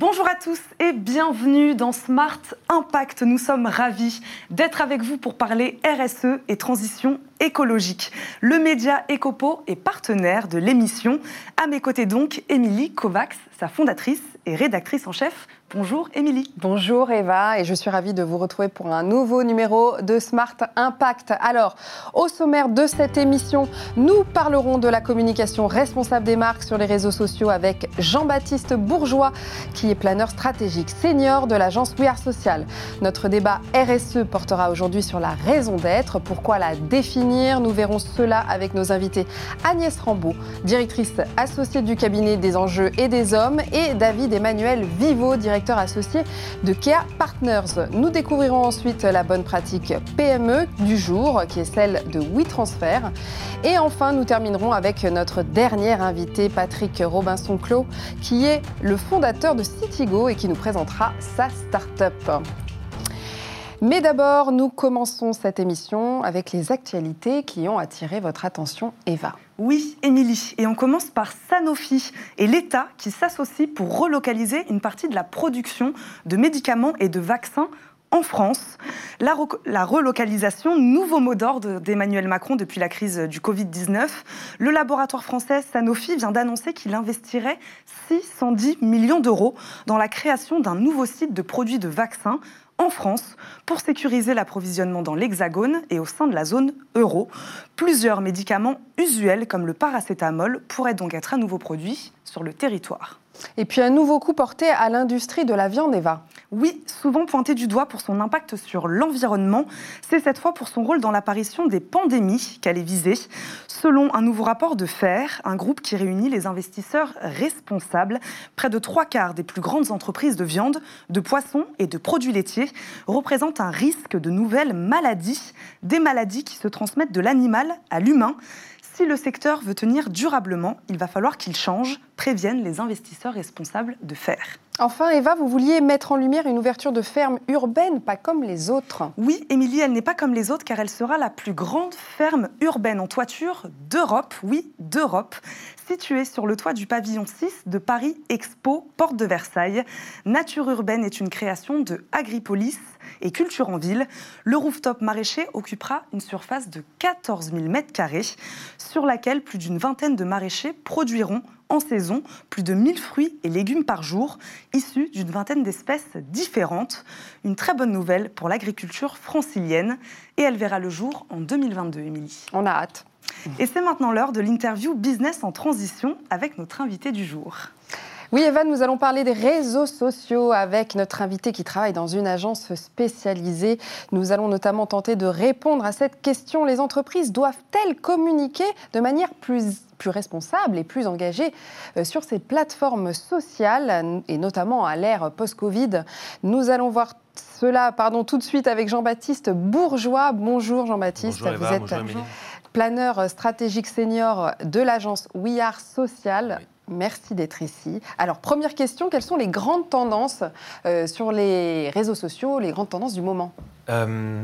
Bonjour à tous et bienvenue dans Smart Impact. Nous sommes ravis d'être avec vous pour parler RSE et transition écologique. Le média Ecopo est partenaire de l'émission. À mes côtés donc, Émilie Kovacs, sa fondatrice et rédactrice en chef Bonjour Émilie. Bonjour Eva et je suis ravie de vous retrouver pour un nouveau numéro de Smart Impact. Alors, au sommaire de cette émission, nous parlerons de la communication responsable des marques sur les réseaux sociaux avec Jean-Baptiste Bourgeois qui est planeur stratégique senior de l'agence We Social. Notre débat RSE portera aujourd'hui sur la raison d'être, pourquoi la définir. Nous verrons cela avec nos invités Agnès Rambaud, directrice associée du cabinet des enjeux et des hommes et David Emmanuel Vivo, directeur associé de Kea Partners. Nous découvrirons ensuite la bonne pratique PME du jour, qui est celle de WeTransfer. Et enfin, nous terminerons avec notre dernier invité, Patrick Robinson-Clos, qui est le fondateur de Citigo et qui nous présentera sa start-up. Mais d'abord, nous commençons cette émission avec les actualités qui ont attiré votre attention, Eva. Oui, Émilie. Et on commence par Sanofi et l'État qui s'associe pour relocaliser une partie de la production de médicaments et de vaccins en France. La, la, relocalisation, nouveau mot d'ordre d'Emmanuel Macron depuis la crise du Covid-19. Le laboratoire français Sanofi vient d'annoncer qu'il investirait 610 millions d'euros dans la création d'un nouveau site de produits de vaccins en France pour sécuriser l'approvisionnement dans l'Hexagone et au sein de la zone euro. Plusieurs médicaments usuels comme le paracétamol pourraient donc être à nouveau produits sur le territoire. Et puis un nouveau coup porté à l'industrie de la viande, Eva. Oui, souvent pointé du doigt pour son impact sur l'environnement, c'est cette fois pour son rôle dans l'apparition des pandémies qu'elle est visée. Selon un nouveau rapport de FAIR, un groupe qui réunit les investisseurs responsables, près de trois quarts des plus grandes entreprises de viande, de poissons et de produits laitiers représentent un risque de nouvelles maladies, des maladies qui se transmettent de l'animal à l'humain. Si le secteur veut tenir durablement, il va falloir qu'il change, préviennent les investisseurs responsables de faire. Enfin, Eva, vous vouliez mettre en lumière une ouverture de ferme urbaine, pas comme les autres. Oui, Émilie, elle n'est pas comme les autres car elle sera la plus grande ferme urbaine en toiture d'Europe, oui, d'Europe, située sur le toit du pavillon 6 de Paris Expo, porte de Versailles. Nature urbaine est une création de Agripolis et Culture en Ville. Le rooftop maraîcher occupera une surface de 14 000 m2 sur laquelle plus d'une vingtaine de maraîchers produiront en saison plus de 1000 fruits et légumes par jour, issus d'une vingtaine d'espèces différentes. Une très bonne nouvelle pour l'agriculture francilienne et elle verra le jour en 2022, Émilie. On a hâte. Et c'est maintenant l'heure de l'interview Business en transition avec notre invité du jour. Oui, Evan, nous allons parler des réseaux sociaux avec notre invité qui travaille dans une agence spécialisée. Nous allons notamment tenter de répondre à cette question. Les entreprises doivent-elles communiquer de manière plus plus responsable et plus engagée euh, sur ces plateformes sociales, et notamment à l'ère post-Covid. Nous allons voir cela pardon, tout de suite avec Jean-Baptiste Bourgeois. Bonjour Jean-Baptiste, vous êtes planeur stratégique senior de l'agence We Are Social. Merci d'être ici. Alors, première question, quelles sont les grandes tendances euh, sur les réseaux sociaux, les grandes tendances du moment? Euh,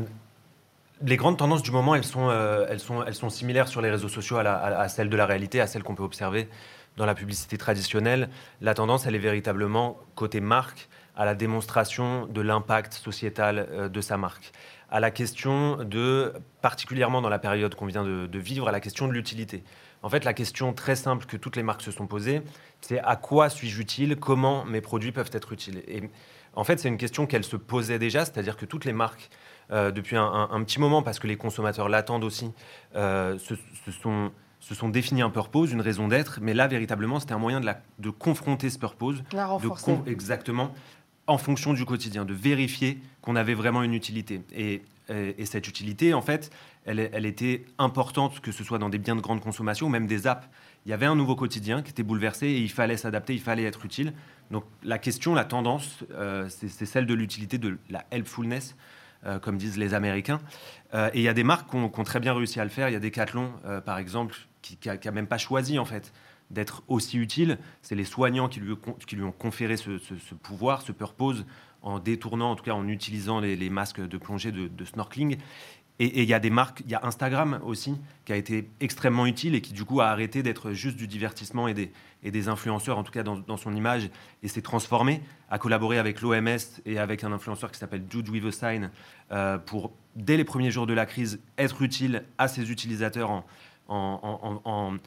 les grandes tendances du moment, elles sont, euh, elles sont, elles sont similaires sur les réseaux sociaux à, celles de la réalité, à celles qu'on peut observer dans la publicité traditionnelle. La tendance, elle est véritablement côté marque, à la démonstration de l'impact sociétal de sa marque, à la question de, particulièrement dans la période qu'on vient de, de vivre, à la question de l'utilité. En fait, la question très simple que toutes les marques se sont posées, c'est à quoi suis-je utile Comment mes produits peuvent être utiles? Et en fait, c'est une question qu'elles se posaient déjà, c'est-à-dire que toutes les marques, euh, depuis un, petit moment, parce que les consommateurs l'attendent aussi, euh, se, sont se sont définis un purpose, une raison d'être, mais là, véritablement, c'était un moyen de, la, de confronter ce purpose, de exactement, en fonction du quotidien, de vérifier qu'on avait vraiment une utilité. Et, et cette utilité, en fait, elle, était importante, que ce soit dans des biens de grande consommation ou même des apps. Il y avait un nouveau quotidien qui était bouleversé et il fallait s'adapter, il fallait être utile. Donc la question, la tendance, euh, c'est celle de l'utilité, de la helpfulness, euh, comme disent les Américains. Euh, et il y a des marques qui ont, très bien réussi à le faire. Il y a Decathlon, par exemple, qui n'a même pas choisi en fait d'être aussi utile. C'est les soignants qui lui, qui lui ont conféré ce, pouvoir, ce purpose, en détournant, en tout cas en utilisant les, masques de plongée de, de snorkeling. Et il y a des marques, il y a Instagram aussi, qui a été extrêmement utile et qui du coup a arrêté d'être juste du divertissement et des, influenceurs, en tout cas dans, son image, et s'est transformé, a collaboré avec l'OMS et avec un influenceur qui s'appelle Jude Sign euh, pour, dès les premiers jours de la crise, être utile à ses utilisateurs en, en,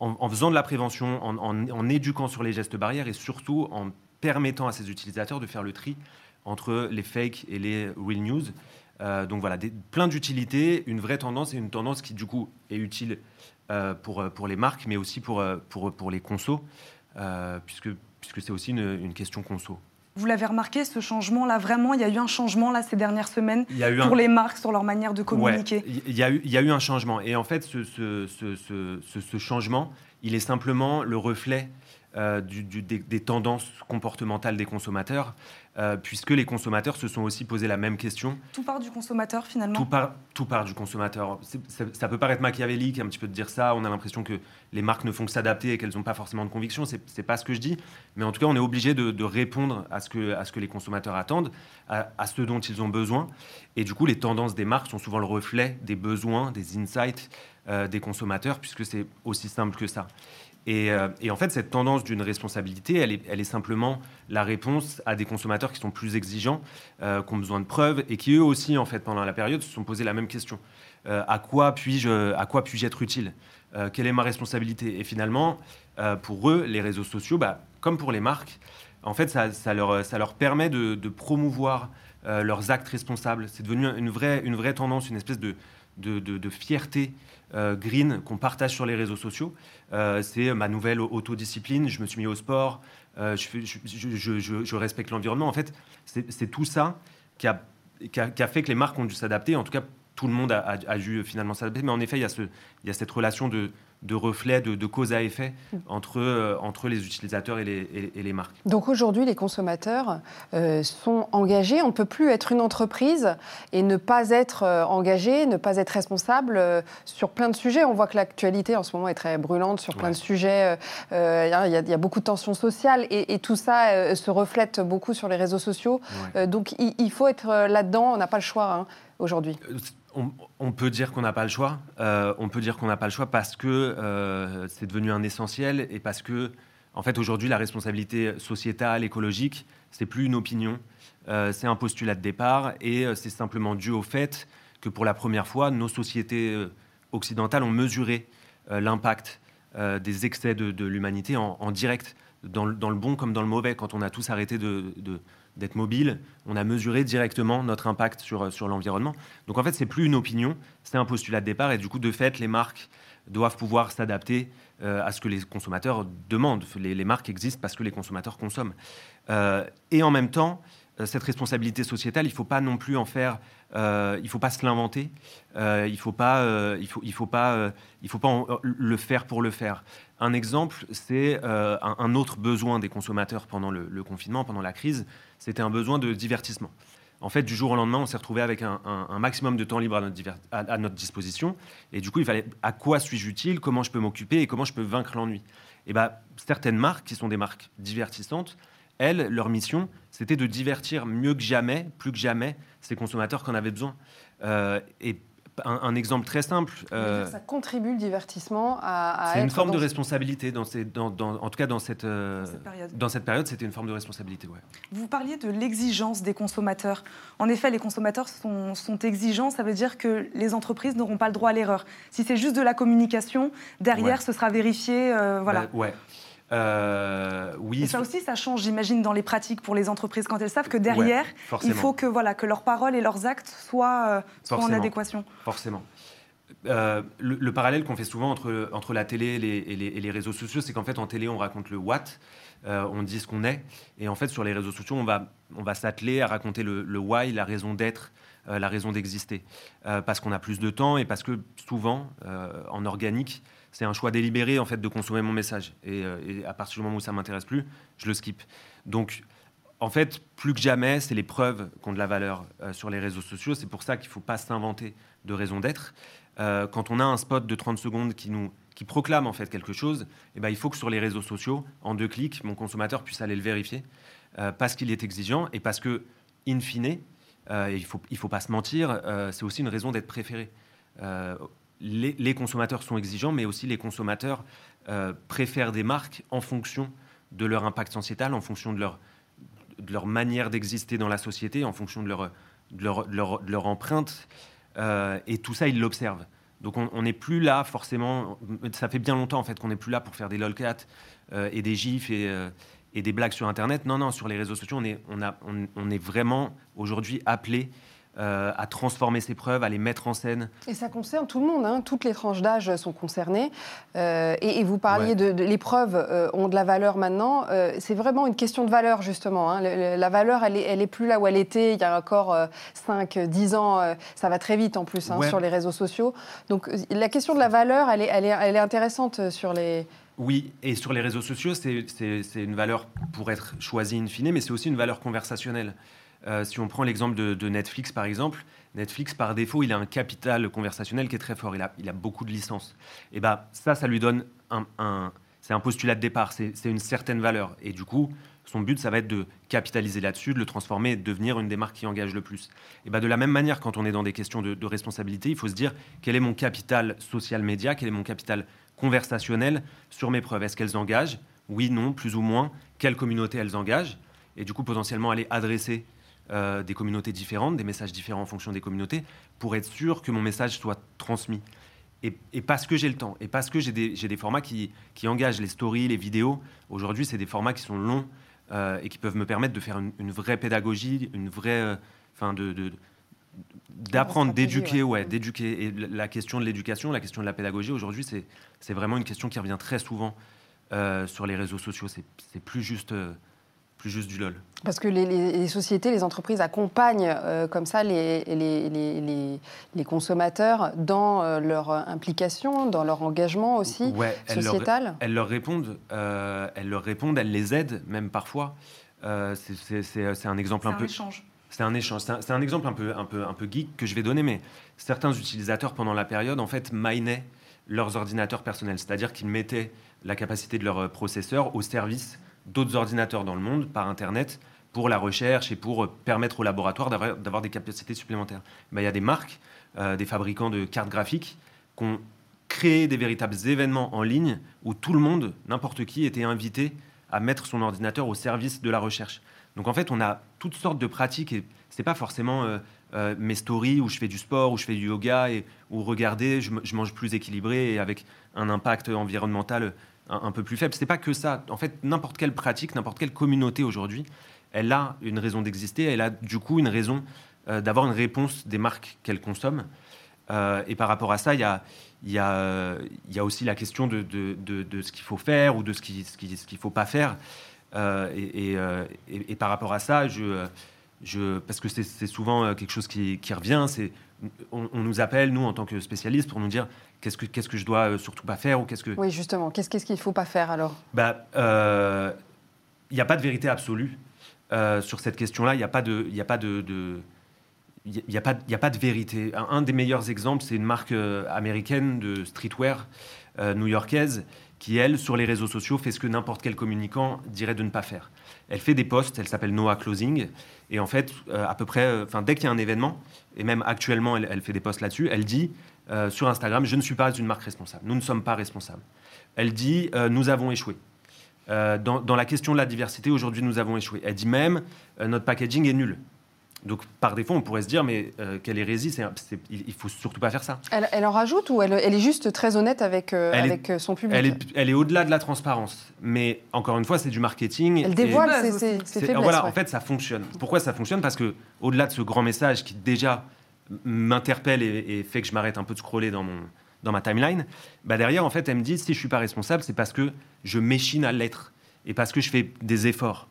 en faisant de la prévention, en, éduquant sur les gestes barrières et surtout en permettant à ses utilisateurs de faire le tri entre les fakes et les real news. Euh, donc voilà, des, plein d'utilités, une vraie tendance et une tendance qui du coup est utile euh, pour, euh, pour les marques, mais aussi pour, pour, pour les consos, puisque, puisque c'est aussi une, question conso. Vous l'avez remarqué, ce changement-là, vraiment, il y a eu un changement là, ces dernières semaines pour les marques sur leur manière de communiquer. il, y a eu, il y a eu un changement. Et en fait, ce, ce, ce, changement, il est simplement le reflet euh, des, tendances comportementales des consommateurs, euh, puisque les consommateurs se sont aussi posé la même question. Tout part du consommateur finalement Tout part, tout part du consommateur. Ça, peut paraître machiavélique un petit peu de dire ça, on a l'impression que les marques ne font que s'adapter et qu'elles n'ont pas forcément de conviction, c'est pas ce que je dis, mais en tout cas on est obligé de, répondre à ce, que, à ce que les consommateurs attendent, à, ce dont ils ont besoin, et du coup les tendances des marques sont souvent le reflet des besoins, des insights euh, des consommateurs, puisque c'est aussi simple que ça. Euh, et, en fait, cette tendance d'une responsabilité, elle est, simplement la réponse à des consommateurs qui sont plus exigeants, euh, qui ont besoin de preuves et qui eux aussi, en fait, pendant la période, se sont posé la même question. Euh, à quoi puis-je puis être utile? Quelle est ma responsabilité? Et finalement, pour eux, les réseaux sociaux, bah, comme pour les marques, en fait, ça, leur, permet de, promouvoir leurs actes responsables. C'est devenu une vraie, une vraie tendance, une espèce de fierté euh, green qu'on partage sur les réseaux sociaux. Euh, c'est ma nouvelle autodiscipline. Je me suis mis au sport. Euh, je, respecte l'environnement. En fait, c'est tout ça qui a, fait que les marques ont dû s'adapter. En tout cas, tout le monde a, dû finalement s'adapter. Mais en effet, a, il y a cette relation de, de reflet, de, cause à effet entre, euh, entre les utilisateurs et les, et les, marques. Donc aujourd'hui, les consommateurs euh, sont engagés. On ne peut plus être une entreprise et ne pas être euh, engagé, ne pas être responsable sur plein de sujets. On voit que l'actualité en ce moment est très brûlante sur plein de sujets. Il y, a beaucoup de tensions sociales et, tout ça se reflète beaucoup sur les réseaux sociaux. donc il, faut être là-dedans. On n'a pas le choix hein, aujourd'hui on, peut dire qu'on n'a pas le choix. Euh, on peut dire qu'on n'a pas le choix parce que euh, c'est devenu un essentiel et parce que, en fait, aujourd'hui, la responsabilité sociétale, écologique, c'est plus une opinion, euh, c'est un postulat de départ et c'est simplement dû au fait que pour la première fois, nos sociétés occidentales ont mesuré l'impact des excès de, l'humanité en, direct, dans, le bon comme dans le mauvais, quand on a tous arrêté de d'être mobile, on a mesuré directement notre impact sur, sur l'environnement. Donc en fait, c'est plus une opinion, c'est un postulat de départ, et du coup, de fait, les marques doivent pouvoir s'adapter euh, à ce que les consommateurs demandent. Les, marques existent parce que les consommateurs consomment. Euh, et en même temps, euh, cette responsabilité sociétale, il ne faut pas non plus en faire, il ne faut pas se l'inventer, il ne faut pas, il faut, il faut pas, il faut pas le faire pour le faire. Un exemple, c'est un, autre besoin des consommateurs pendant le confinement, pendant la crise, c'était un besoin de divertissement. En fait, du jour au lendemain, on s'est retrouvé avec un, maximum de temps libre à notre, disposition. Et du coup, il fallait à quoi suis-je utile, comment je peux m'occuper et comment je peux vaincre l'ennui? Et bien, certaines marques, qui sont des marques divertissantes, elles, leur mission, c'était de divertir mieux que jamais, plus que jamais, ces consommateurs qu'on avait besoin. Euh, et un, exemple très simple. Euh, ça contribue le divertissement à. c'est une forme de responsabilité, dans ces, dans, en tout cas dans cette, euh, dans cette période. c'était une forme de responsabilité. Ouais. Vous parliez de l'exigence des consommateurs. En effet, les consommateurs sont, sont, exigeants, ça veut dire que les entreprises n'auront pas le droit à l'erreur. Si c'est juste de la communication, derrière, ce sera vérifié. Euh, voilà. Bah, ouais. Euh, oui. Et ça aussi, ça change, j'imagine, dans les pratiques pour les entreprises quand elles savent que derrière, il faut que, voilà, que leurs paroles et leurs actes soient, euh, en adéquation. Forcément. Euh, le, parallèle qu'on fait souvent entre, entre la télé et les, et les, réseaux sociaux, c'est qu'en fait, en télé, on raconte le what, on dit ce qu'on est, et en fait, sur les réseaux sociaux, on va, on va s'atteler à raconter le, le why, la raison d'être, la raison d'exister, parce qu'on a plus de temps et parce que souvent, en organique, c'est un choix délibéré en fait de consommer mon message. Euh, et, à partir du moment où ça m'intéresse plus, je le skip. Donc, en fait, plus que jamais, c'est les preuves qui ont de la valeur euh, sur les réseaux sociaux. C'est pour ça qu'il ne faut pas s'inventer de raison d'être. Euh, quand on a un spot de 30 secondes qui nous qui proclame en fait quelque chose, eh ben, il faut que sur les réseaux sociaux, en deux clics, mon consommateur puisse aller le vérifier parce qu'il est exigeant et parce que, in fine, il ne faut, il faut pas se mentir, c'est aussi une raison d'être préféré. Les, consommateurs sont exigeants, mais aussi les consommateurs préfèrent des marques en fonction de leur impact sociétal, en fonction de leur, de leur manière d'exister dans la société, en fonction de leur, de leur, de leur, empreinte. et tout ça, ils l'observent. Donc on n'est plus là forcément, ça fait bien longtemps en fait qu'on n'est plus là pour faire des lolcats euh, et des gifs et, euh, et, des blagues sur Internet. Non, non, sur les réseaux sociaux, on est, on a, on est vraiment aujourd'hui appelé euh, à transformer ces preuves, à les mettre en scène. Et ça concerne tout le monde, hein. toutes les tranches d'âge sont concernées. Euh, et, vous parliez de, les preuves euh, ont de la valeur maintenant. c'est vraiment une question de valeur, justement. Hein. la valeur, elle est, elle est plus là où elle était il y a encore 5, 10 ans. ça va très vite en plus hein, sur les réseaux sociaux. Donc la question de la valeur, elle est, elle est, elle est intéressante sur les... Oui, et sur les réseaux sociaux, c'est une valeur pour être choisie in fine, mais c'est aussi une valeur conversationnelle. Euh, si on prend l'exemple de, Netflix, par exemple, Netflix, par défaut, il a un capital conversationnel qui est très fort. Il a, il a beaucoup de licences. Et bien, ça, ça lui donne un, c'est un postulat de départ. C'est une certaine valeur. Et du coup, son but, ça va être de capitaliser là-dessus, de le transformer de devenir une des marques qui engage le plus. Et ben de la même manière, quand on est dans des questions de, de responsabilité, il faut se dire quel est mon capital social média, quel est mon capital conversationnel sur mes preuves? Est-ce qu'elles engagent? Oui, non, plus ou moins. Quelle communauté elles engagent? Et du coup, potentiellement, aller adresser euh, des communautés différentes, des messages différents en fonction des communautés, pour être sûr que mon message soit transmis. Et, parce que j'ai le temps, et parce que j'ai des, des, formats qui, qui, engagent les stories, les vidéos, aujourd'hui, c'est des formats qui sont longs euh, et qui peuvent me permettre de faire une, vraie pédagogie, une vraie. Euh, enfin, de, d'apprendre, d'éduquer, ouais, d'éduquer. Et la question de l'éducation, la question de la pédagogie, aujourd'hui, c'est vraiment une question qui revient très souvent sur les réseaux sociaux. C'est plus juste plus juste du LOL. Parce que les, sociétés, les entreprises accompagnent euh, comme ça les, les, consommateurs dans euh, leur implication, dans leur engagement aussi sociétal. Elles leur, répondent, euh, elles leur répondent, elles les aident même parfois. c'est un exemple un, peu. Échange. C'est un échange. C'est un, exemple un peu, un, peu, un peu geek que je vais donner, mais certains utilisateurs pendant la période, en fait, minaient leurs ordinateurs personnels. C'est-à-dire qu'ils mettaient la capacité de leur processeur au service d'autres ordinateurs dans le monde par Internet pour la recherche et pour permettre aux laboratoires d'avoir des capacités supplémentaires. Ben, il y a des marques, euh, des fabricants de cartes graphiques qui ont créé des véritables événements en ligne où tout le monde, n'importe qui, était invité à mettre son ordinateur au service de la recherche. Donc en fait, on a toutes sortes de pratiques et c'est pas forcément euh, euh, mes stories où je fais du sport, où je fais du yoga et où regardez, je mange plus équilibré et avec un impact environnemental un, peu plus faible. C'est pas que ça. En fait, n'importe quelle pratique, n'importe quelle communauté aujourd'hui, elle a une raison d'exister. Elle a du coup une raison euh, d'avoir une réponse des marques qu'elle consomme. Euh, et par rapport à ça, il y a, y, a, y a, aussi la question de, de, de, ce qu'il faut faire ou de ce qu'il ce qui, ce qu'il faut pas faire. Euh, et, et, et, par rapport à ça, je, je, parce que c'est souvent quelque chose qui, qui revient, c'est on, on, nous appelle, nous, en tant que spécialistes, pour nous dire qu'est-ce que, qu'est-ce que je dois euh, surtout pas faire ou qu'est-ce que... Oui, justement. Qu'est-ce, qu'est-ce qu'il ne faut pas faire alors? Bah, euh, Il n'y a pas de vérité absolue euh, sur cette question-là. Il n'y a pas de... Y a pas de, il n'y a, pas, a pas de vérité. Un, des meilleurs exemples, c'est une marque américaine de streetwear new-yorkaise qui, elle, sur les réseaux sociaux, fait ce que n'importe quel communicant dirait de ne pas faire. Elle fait des posts, elle s'appelle Noah Closing, et en fait, à peu près, enfin, dès qu'il y a un événement, et même actuellement, elle, fait des posts là-dessus, elle dit euh, sur Instagram, je ne suis pas une marque responsable. Nous ne sommes pas responsables. Elle dit, euh, nous avons échoué. Euh, dans, la question de la diversité, aujourd'hui, nous avons échoué. Elle dit même, notre packaging est nul. Donc, par défaut, on pourrait se dire, mais quelle hérésie, il ne faut surtout pas faire ça. Elle, en rajoute ou elle, est juste très honnête avec, avec son public Elle est, au-delà de la transparence. Mais encore une fois, c'est du marketing. Elle dévoile ses, faiblesses. Voilà, en fait, ça fonctionne. Pourquoi ça fonctionne? Parce que au-delà de ce grand message qui déjà m'interpelle et, fait que je m'arrête un peu de scroller dans, mon, dans ma timeline, bah derrière, en fait, elle me dit si je suis pas responsable, c'est parce que je m'échine à l'être et parce que je fais des efforts.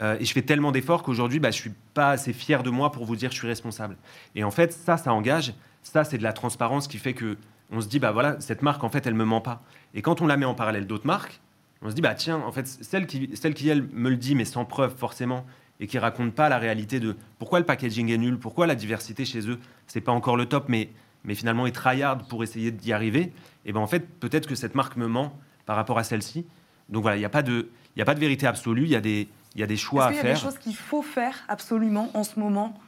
Euh, et je fais tellement d'efforts qu'aujourd'hui, bah, je suis pas assez fier de moi pour vous dire que je suis responsable. Et en fait, ça, ça engage. Ça, c'est de la transparence qui fait que on se dit, bah voilà, cette marque, en fait, elle me ment pas. Et quand on la met en parallèle d'autres marques, on se dit, bah tiens, en fait, celle qui, celle qui elle me le dit, mais sans preuve forcément, et qui racontent pas la réalité de pourquoi le packaging est nul, pourquoi la diversité chez eux, c'est pas encore le top, mais, mais finalement ils tryhard pour essayer d'y arriver, et ben en fait, peut-être que cette marque me ment par rapport à celle-ci. Donc voilà, il n'y a, pas de, a pas de vérité absolue, il y, a des, y a des choix à faire. Est-ce qu'il y a des choses qu'il faut faire absolument en ce moment?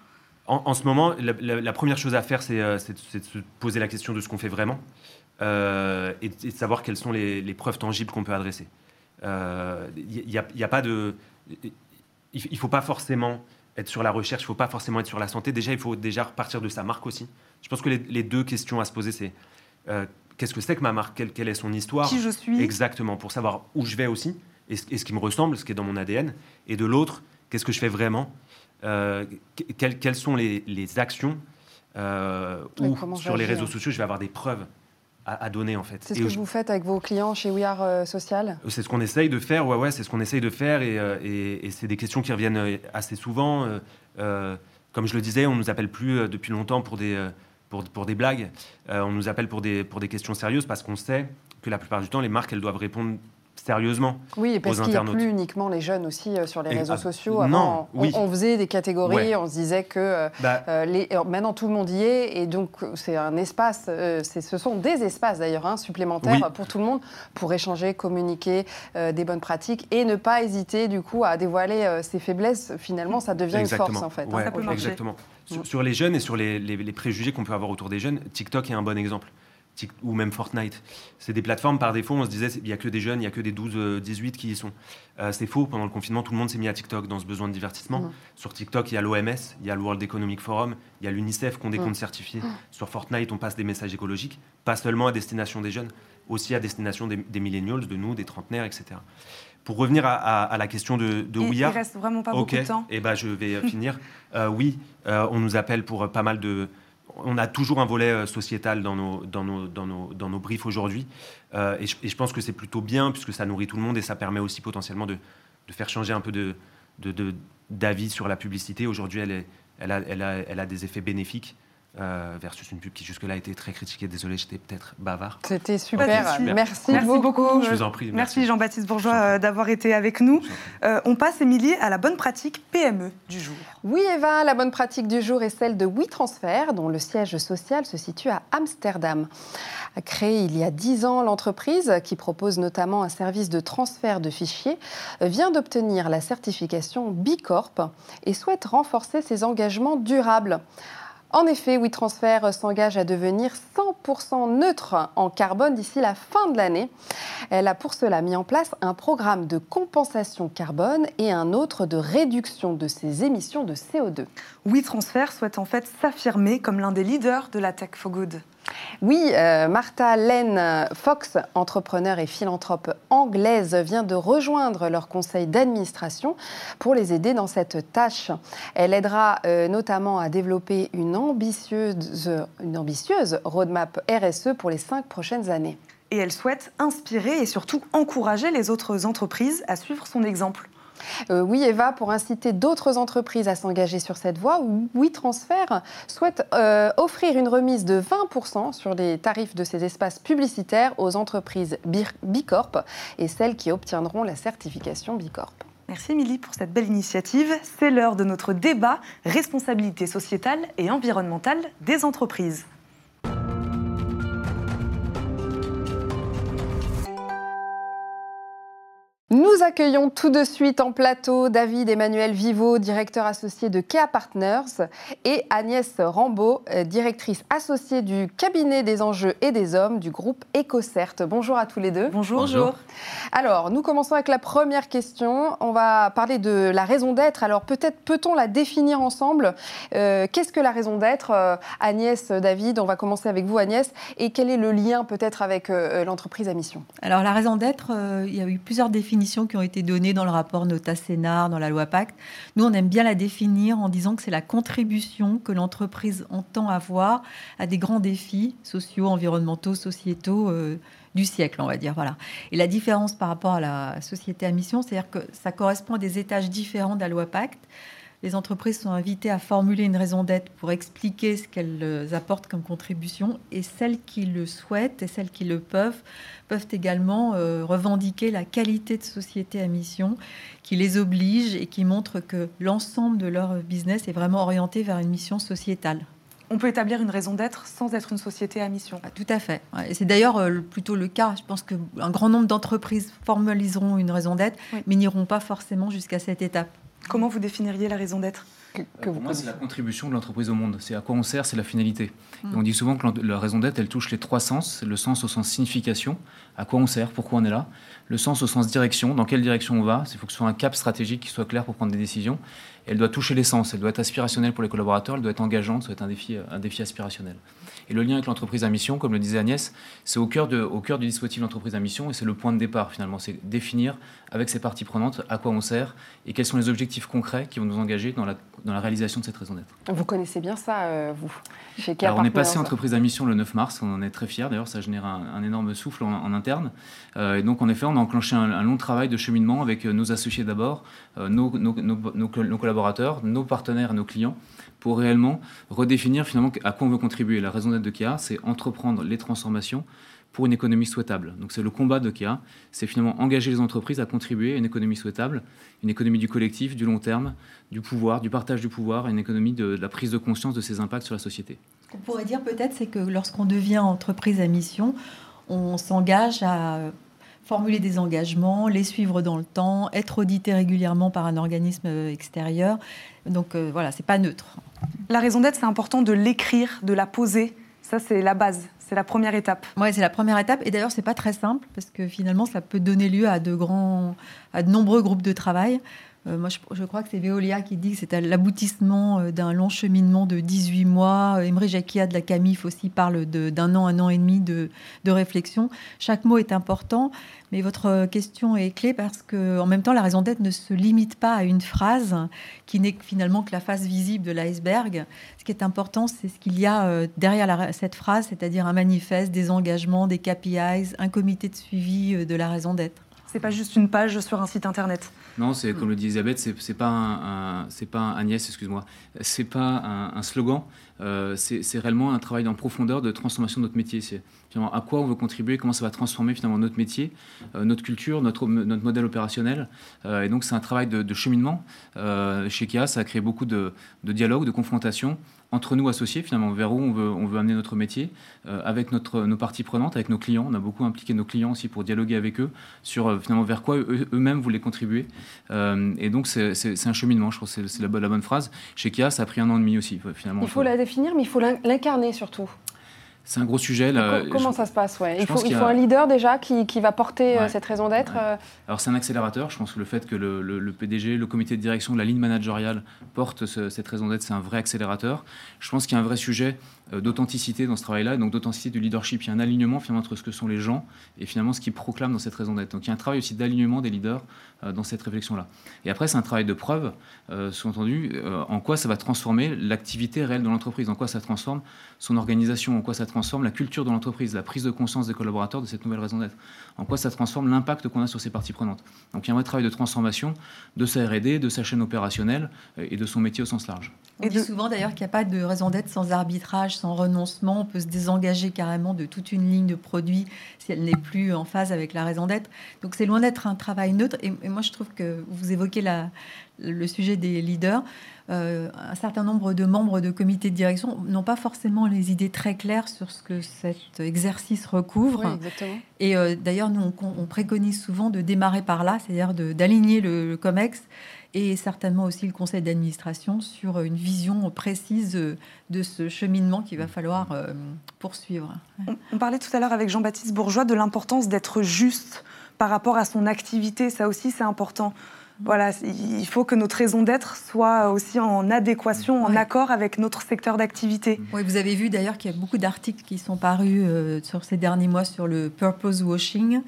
En, ce moment, la, première chose à faire, c'est de se poser la question de ce qu'on fait vraiment et, de savoir quelles sont les, preuves tangibles qu'on peut adresser. Il n'y a, pas de... Il ne faut pas forcément être sur la recherche, il ne faut pas forcément être sur la santé. Déjà, il faut déjà repartir de sa marque aussi. Je pense que les, deux questions à se poser, c'est qu'est-ce que c'est que ma marque? Quelle, est son histoire? Qui je suis? Exactement, pour savoir où je vais aussi, et ce, ce qui me ressemble, ce qui est dans mon ADN. Et de l'autre, qu'est-ce que je fais vraiment euh, quelles, sont les, actions euh, ou sur les réseaux sociaux, je vais avoir des preuves à, donner en fait. C'est ce que vous faites avec vos clients chez We Are euh, Social? C'est ce qu'on essaye de faire, ouais, ouais, c'est ce qu'on essaye de faire et, c'est des questions qui reviennent assez souvent. comme je le disais, on ne nous appelle plus depuis longtemps pour des, pour, pour des blagues, on nous appelle pour des, pour des questions sérieuses parce qu'on sait que la plupart du temps, les marques, elles doivent répondre sérieusement oui, parce qu'il n'y a plus uniquement les jeunes aussi euh, sur les réseaux ah, sociaux. Avant, non, on, faisait des catégories, on se disait que euh, bah. euh, les, maintenant tout le monde y est, et donc c'est un espace, ce sont des espaces d'ailleurs hein, supplémentaires pour tout le monde pour échanger, communiquer des bonnes pratiques et ne pas hésiter du coup à dévoiler ses faiblesses. Finalement, ça devient une force en fait. Hein. ça peut exactement. Sur, sur, les jeunes et sur les, les préjugés qu'on peut avoir autour des jeunes, TikTok est un bon exemple ou même Fortnite. C'est des plateformes, par défaut, on se disait, il n'y a que des jeunes, il n'y a que des 12-18 euh, qui y sont. Euh, c'est faux, pendant le confinement, tout le monde s'est mis à TikTok dans ce besoin de divertissement. Mmh. Sur TikTok, il y a l'OMS, il y a le World Economic Forum, il y a l'UNICEF qui ont des mmh. comptes certifiés. Mmh. Sur Fortnite, on passe des messages écologiques, pas seulement à destination des jeunes, aussi à destination des, des millennials, de nous, des trentenaires, etc. Pour revenir à, la question de, de Il reste vraiment pas beaucoup de temps. Et eh ben, je vais euh, finir. oui, on nous appelle pour pas mal de, on a toujours un volet euh, sociétal dans nos, dans nos, dans nos, dans nos briefs aujourd'hui. Euh, et, je pense que c'est plutôt bien, puisque ça nourrit tout le monde et ça permet aussi potentiellement de, de faire changer un peu de, d'avis sur la publicité. Aujourd'hui, elle, elle, elle, a, elle a des effets bénéfiques. Euh, versus une pub qui jusque-là a été très critiquée. Désolé, j'étais peut-être bavard. C'était super. Merci, merci beaucoup. Je vous en prie. Merci, Jean-Baptiste Bourgeois euh, d'avoir été avec nous. Euh, on passe, Émilie, à la bonne pratique PME du jour. Oui, Eva, la bonne pratique du jour est celle de WeTransfer, dont le siège social se situe à Amsterdam. Créée il y a dix ans, l'entreprise, qui propose notamment un service de transfert de fichiers, vient d'obtenir la certification Bicorp et souhaite renforcer ses engagements durables. En effet, WeTransfer s'engage à devenir 100% neutre en carbone d'ici la fin de l'année. Elle a pour cela mis en place un programme de compensation carbone et un autre de réduction de ses émissions de CO2. WeTransfer souhaite en fait s'affirmer comme l'un des leaders de la tech for good. Oui, euh, Martha Len Fox, entrepreneur et philanthrope anglaise, vient de rejoindre leur conseil d'administration pour les aider dans cette tâche. Elle aidera euh, notamment à développer une ambitieuse, une ambitieuse roadmap RSE pour les cinq prochaines années. Et elle souhaite inspirer et surtout encourager les autres entreprises à suivre son exemple. Euh, oui, Eva, pour inciter d'autres entreprises à s'engager sur cette voie, WeTransfer souhaite euh, offrir une remise de 20% sur les tarifs de ces espaces publicitaires aux entreprises Bicorp et celles qui obtiendront la certification Bicorp. Merci Émilie pour cette belle initiative. C'est l'heure de notre débat responsabilité sociétale et environnementale des entreprises. Nous accueillons tout de suite en plateau David Emmanuel Vivo, directeur associé de Kea Partners, et Agnès Rambaud, euh, directrice associée du cabinet des enjeux et des hommes du groupe EcoCert. Bonjour à tous les deux. Bonjour. Bonjour. Alors, nous commençons avec la première question. On va parler de la raison d'être. Alors, peut-être peut-on la définir ensemble? Euh, Qu'est-ce que la raison d'être euh, Agnès, David, on va commencer avec vous, Agnès. Et quel est le lien peut-être avec l'entreprise à mission? Alors, la raison d'être, il y a eu plusieurs définitions qui ont été données dans le rapport Nota-Sénard, dans la loi Pacte. Nous, on aime bien la définir en disant que c'est la contribution que l'entreprise entend avoir à des grands défis sociaux, environnementaux, sociétaux euh, du siècle, on va dire. Voilà. Et la différence par rapport à la société à mission, c'est-à-dire que ça correspond à des étages différents de la loi Pacte les entreprises sont invitées à formuler une raison d'être pour expliquer ce qu'elles apportent comme contribution et celles qui le souhaitent et celles qui le peuvent peuvent également euh, revendiquer la qualité de société à mission qui les oblige et qui montre que l'ensemble de leur business est vraiment orienté vers une mission sociétale. On peut établir une raison d'être sans être une société à mission. Ah, tout à fait. Et c'est d'ailleurs euh, plutôt le cas. Je pense qu'un grand nombre d'entreprises formaliseront une raison d'être, mais n'iront pas forcément jusqu'à cette étape. Comment vous définiriez la raison d'être que, vous Moi, c'est la contribution de l'entreprise au monde. C'est à quoi on sert, c'est la finalité. Mm. on dit souvent que la raison d'être, elle touche les trois sens. Le sens au sens signification, à quoi on sert, pourquoi on est là. Le sens au sens direction, dans quelle direction on va. Il faut que ce soit un cap stratégique qui soit clair pour prendre des décisions. Elle doit toucher l'essence, elle doit être aspirationnelle pour les collaborateurs, elle doit être engageante, ça doit être un défi, un défi aspirationnel. Et le lien avec l'entreprise à mission, comme le disait Agnès, c'est au cœur, de, au cœur du dispositif d'entreprise à mission et c'est le point de départ finalement. C'est définir avec ces parties prenantes à quoi on sert et quels sont les objectifs concrets qui vont nous engager dans la, dans la réalisation de cette raison d'être. Vous connaissez bien ça, euh, vous, chez Alors, On est passé entreprise à mission le 9 mars, on en est très fiers. D'ailleurs, ça génère un, énorme souffle en, interne. Euh, et donc, en effet, on a enclenché un, long travail de cheminement avec euh, nos associés d'abord, nos, nos, nos collaborateurs, nos partenaires nos clients pour réellement redéfinir finalement à quoi on veut contribuer. La raison d'être de KEA, c'est entreprendre les transformations pour une économie souhaitable. Donc c'est le combat de KEA, c'est finalement engager les entreprises à contribuer à une économie souhaitable, une économie du collectif, du long terme, du pouvoir, du partage du pouvoir, une économie de, la prise de conscience de ses impacts sur la société. Ce qu'on pourrait dire peut-être, c'est que lorsqu'on devient entreprise à mission, on s'engage à formuler des engagements, les suivre dans le temps, être audité régulièrement par un organisme extérieur. Donc euh, voilà, c'est pas neutre. La raison d'être, c'est important de l'écrire, de la poser. Ça, c'est la base, c'est la première étape. Oui, c'est la première étape. Et d'ailleurs, c'est pas très simple parce que finalement, ça peut donner lieu à de grands, à de nombreux groupes de travail. Euh, moi, je, crois que c'est Veolia qui dit que c'est l'aboutissement euh, d'un long cheminement de 18 mois. Euh, Emery Jacquia de la CAMIF aussi parle d'un an, un an et demi de, réflexion. Chaque mot est important, mais votre question est clé parce qu'en même temps, la raison d'être ne se limite pas à une phrase qui n'est finalement que la face visible de l'iceberg. Ce qui est important, c'est ce qu'il y a derrière cette phrase, c'est-à-dire un manifeste, des engagements, des KPIs, un comité de suivi de la raison d'être. C'est pas juste une page sur un site internet. Non, c'est comme le dit Elisabeth, c'est pas un, c'est pas Agnès, excuse-moi, c'est pas un, slogan. Euh, c'est réellement un travail en profondeur de transformation de notre métier. C'est à quoi on veut contribuer, comment ça va transformer finalement notre métier, euh, notre culture, notre, notre modèle opérationnel. Euh, et donc c'est un travail de, cheminement. chez Kia, ça a créé beaucoup de, de dialogues, de confrontations entre nous associés, finalement, vers où on veut, on veut amener notre métier, euh, avec notre, nos parties prenantes, avec nos clients. On a beaucoup impliqué nos clients aussi pour dialoguer avec eux sur euh, finalement vers quoi eux-mêmes voulaient contribuer. Euh, et donc, c'est un cheminement, je crois que c'est la, la, bonne phrase. Chez Kia, ça a pris un an et demi aussi, finalement. Il faut la définir, mais il faut l'incarner surtout. C'est un gros sujet. Là. Comment ça se passe ouais? Il, faut, il faut un leader déjà qui, qui va porter euh, cette raison d'être. Euh? Alors c'est un accélérateur. Je pense que le fait que le, le, PDG, le comité de direction, la ligne managériale porte cette raison d'être, c'est un vrai accélérateur. Je pense qu'il y a un vrai sujet d'authenticité dans ce travail-là, donc d'authenticité du leadership. Il y a un alignement finalement entre ce que sont les gens et finalement ce qu'ils proclament dans cette raison d'être. Donc il y a un travail aussi d'alignement des leaders euh, dans cette réflexion-là. Et après, c'est un travail de preuve, euh, sous-entendu, en quoi ça va transformer l'activité réelle de l'entreprise, en quoi ça transforme son organisation, en quoi ça transforme la culture de l'entreprise, la prise de conscience des collaborateurs de cette nouvelle raison d'être, en quoi ça transforme l'impact qu'on a sur ses parties prenantes. Donc il y a un vrai travail de transformation de sa R&D, de sa chaîne opérationnelle et de son métier au sens large. On dit souvent d'ailleurs qu'il n'y a pas de raison d'être sans arbitrage, sans renoncement. On peut se désengager carrément de toute une ligne de produits si elle n'est plus en phase avec la raison d'être. Donc c'est loin d'être un travail neutre. Et, moi je trouve que vous évoquez la, le sujet des leaders. Euh, un certain nombre de membres de comités de direction n'ont pas forcément les idées très claires sur ce que cet exercice recouvre. Et euh, d'ailleurs, nous, on, préconise souvent de démarrer par là, c'est-à-dire d'aligner le, le, COMEX et certainement aussi le conseil d'administration sur une vision précise de ce cheminement qu'il va falloir euh, poursuivre. On, parlait tout à l'heure avec Jean-Baptiste Bourgeois de l'importance d'être juste par rapport à son activité. Ça aussi, c'est important. Voilà, il faut que notre raison d'être soit aussi en adéquation, en accord avec notre secteur d'activité. Oui, vous avez vu d'ailleurs qu'il y a beaucoup d'articles qui sont parus euh, sur ces derniers mois sur le purpose washing.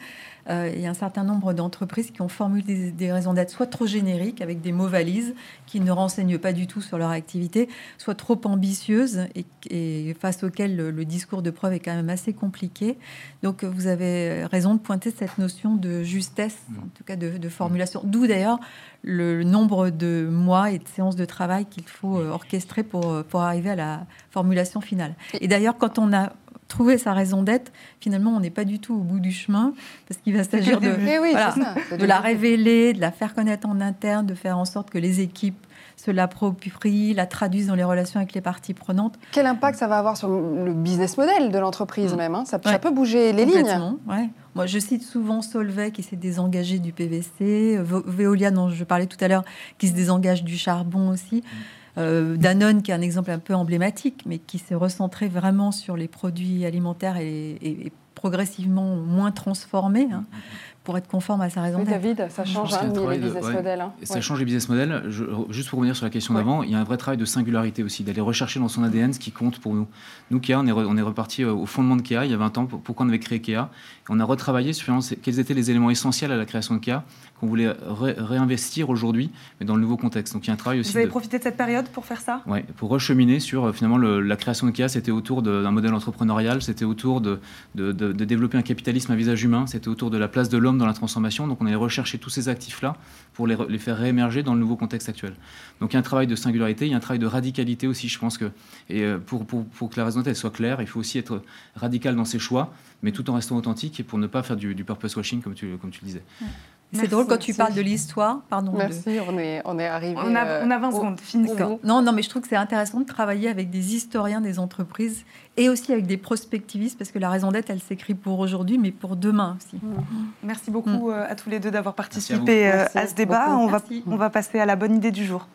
Euh, il y a un certain nombre d'entreprises qui ont formulé des, raisons d'être soit trop génériques, avec des mots valises, qui ne renseignent pas du tout sur leur activité, soit trop ambitieuses et, face auxquelles le, discours de preuve est quand même assez compliqué. Donc vous avez raison de pointer cette notion de justesse, mmh. en tout cas de, formulation. D'où d'ailleurs le nombre de mois et de séances de travail qu'il faut euh, orchestrer pour, pour arriver à la formulation finale. Et d'ailleurs, quand on a trouver sa raison d'être, finalement, on n'est pas du tout au bout du chemin, parce qu'il va s'agir de, eh de la révéler, de la faire connaître en interne, de faire en sorte que les équipes se l'approprient, la traduisent dans les relations avec les parties prenantes. Quel impact ça va avoir sur le business model de l'entreprise mm. même hein ça, peut bouger les lignes. Ouais. Moi, je cite souvent Solvay qui s'est désengagé du PVC, Veolia dont je parlais tout à l'heure qui se désengage du charbon aussi. Mm. Euh, Danone, qui est un exemple un peu emblématique, mais qui s'est recentré vraiment sur les produits alimentaires et, progressivement moins transformés. Hein pour être conforme à sa raison d'être. David, ça change hein, les business models. Hein. Ça change les business models. juste pour revenir sur la question d'avant, il y a un vrai travail de singularité aussi, d'aller rechercher dans son ADN ce qui compte pour nous. Nous, Kia, on est, on est reparti au fondement de Kia il y a 20 ans. Pourquoi on avait créé Kia On a retravaillé sur quels étaient les éléments essentiels à la création de Kia qu'on voulait réinvestir aujourd'hui, mais dans le nouveau contexte. Donc il y a un travail aussi. Vous avez profité de cette période pour faire ça? Oui, pour recheminer sur euh, finalement la création de Kia, c'était autour d'un modèle entrepreneurial, c'était autour de, de, de, développer un capitalisme à visage humain, c'était autour de la place de l'homme dans la transformation. Donc on allait rechercher tous ces actifs-là pour les, les, faire réémerger dans le nouveau contexte actuel. Donc il y a un travail de singularité, il y a un travail de radicalité aussi, je pense que. Et euh, pour, pour, pour que la raison d'être soit claire, il faut aussi être radical dans ses choix, mais tout en restant authentique et pour ne pas faire du, du purpose washing comme tu, comme tu le disais. C'est drôle quand tu parles de l'histoire. Pardon. Merci, on, est, on est arrivé. On a, on a 20 euh, secondes, Non, non, mais je trouve que c'est intéressant de travailler avec des historiens des entreprises et aussi avec des prospectivistes parce que la raison d'être, elle s'écrit pour aujourd'hui, mais pour demain aussi. Mm. Merci beaucoup mm. euh, à tous les deux d'avoir participé à, euh, ce débat. On va, on va passer à la bonne idée du jour.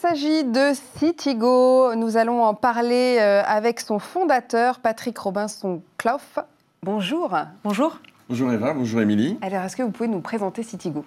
S'agit de Citigo. Nous allons en parler euh, avec son fondateur, Patrick Robinson-Clough. Bonjour. Bonjour. Bonjour Eva, bonjour Émilie. Alors, est-ce que vous pouvez nous présenter Citigo?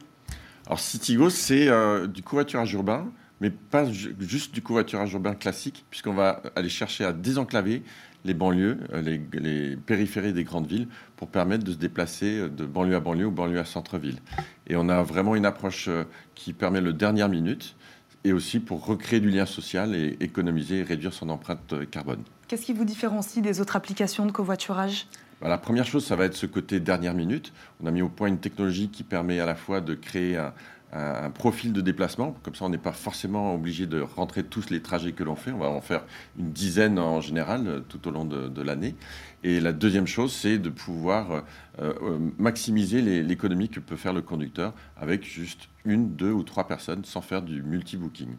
Alors, Citigo, c'est euh, du covoiturage urbain, mais pas juste du covoiturage urbain classique, puisqu'on va aller chercher à désenclaver les banlieues, euh, les, les, périphéries des grandes villes, pour permettre de se déplacer de banlieue à banlieue ou banlieue à centre-ville. Et on a vraiment une approche qui permet le dernière minute et aussi pour recréer du lien social et économiser et réduire son empreinte carbone. Qu'est-ce qui vous différencie des autres applications de covoiturage? Bah, La première chose, ça va être ce côté dernière minute. On a mis au point une technologie qui permet à la fois de créer un, un, profil de déplacement. Comme ça, on n'est pas forcément obligé de rentrer tous les trajets que l'on fait. On va en faire une dizaine en général euh, tout au long de, l'année. Et la deuxième chose, c'est de pouvoir euh, euh, maximiser l'économie que peut faire le conducteur avec juste une, deux ou trois personnes sans faire du multi-booking.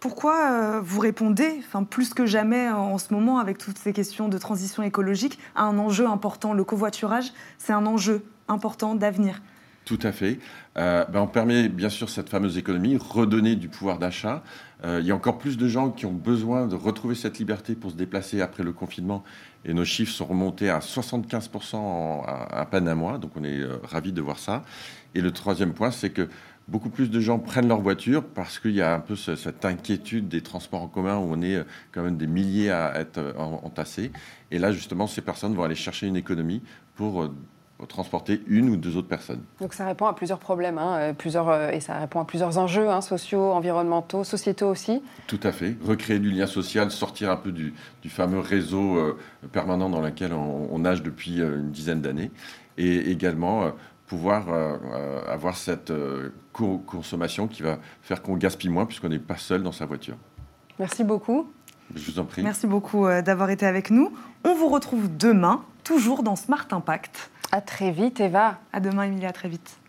Pourquoi vous répondez, enfin, plus que jamais en ce moment, avec toutes ces questions de transition écologique, à un enjeu important? Le covoiturage, c'est un enjeu important d'avenir. Tout à fait. Euh, ben on permet bien sûr cette fameuse économie, redonner du pouvoir d'achat. Euh, il y a encore plus de gens qui ont besoin de retrouver cette liberté pour se déplacer après le confinement. Et nos chiffres sont remontés à 75% en, à, peine un mois. Donc on est euh, ravis de voir ça. Et le troisième point, c'est que beaucoup plus de gens prennent leur voiture parce qu'il y a un peu cette inquiétude des transports en commun où on est quand même des milliers à être entassés. Et là, justement, ces personnes vont aller chercher une économie pour transporter une ou deux autres personnes. Donc ça répond à plusieurs problèmes, hein, euh, plusieurs, euh, et ça répond à plusieurs enjeux hein, sociaux, environnementaux, sociétaux aussi. Tout à fait. Recréer du lien social, sortir un peu du, fameux réseau euh, permanent dans lequel on, nage depuis une dizaine d'années, et également pouvoir avoir cette consommation qui va faire qu'on gaspille moins puisqu'on n'est pas seul dans sa voiture. Merci beaucoup. Je vous en prie. Merci beaucoup d'avoir été avec nous. On vous retrouve demain, toujours dans Smart Impact. À très vite, Eva. À demain, Emilia, à très vite.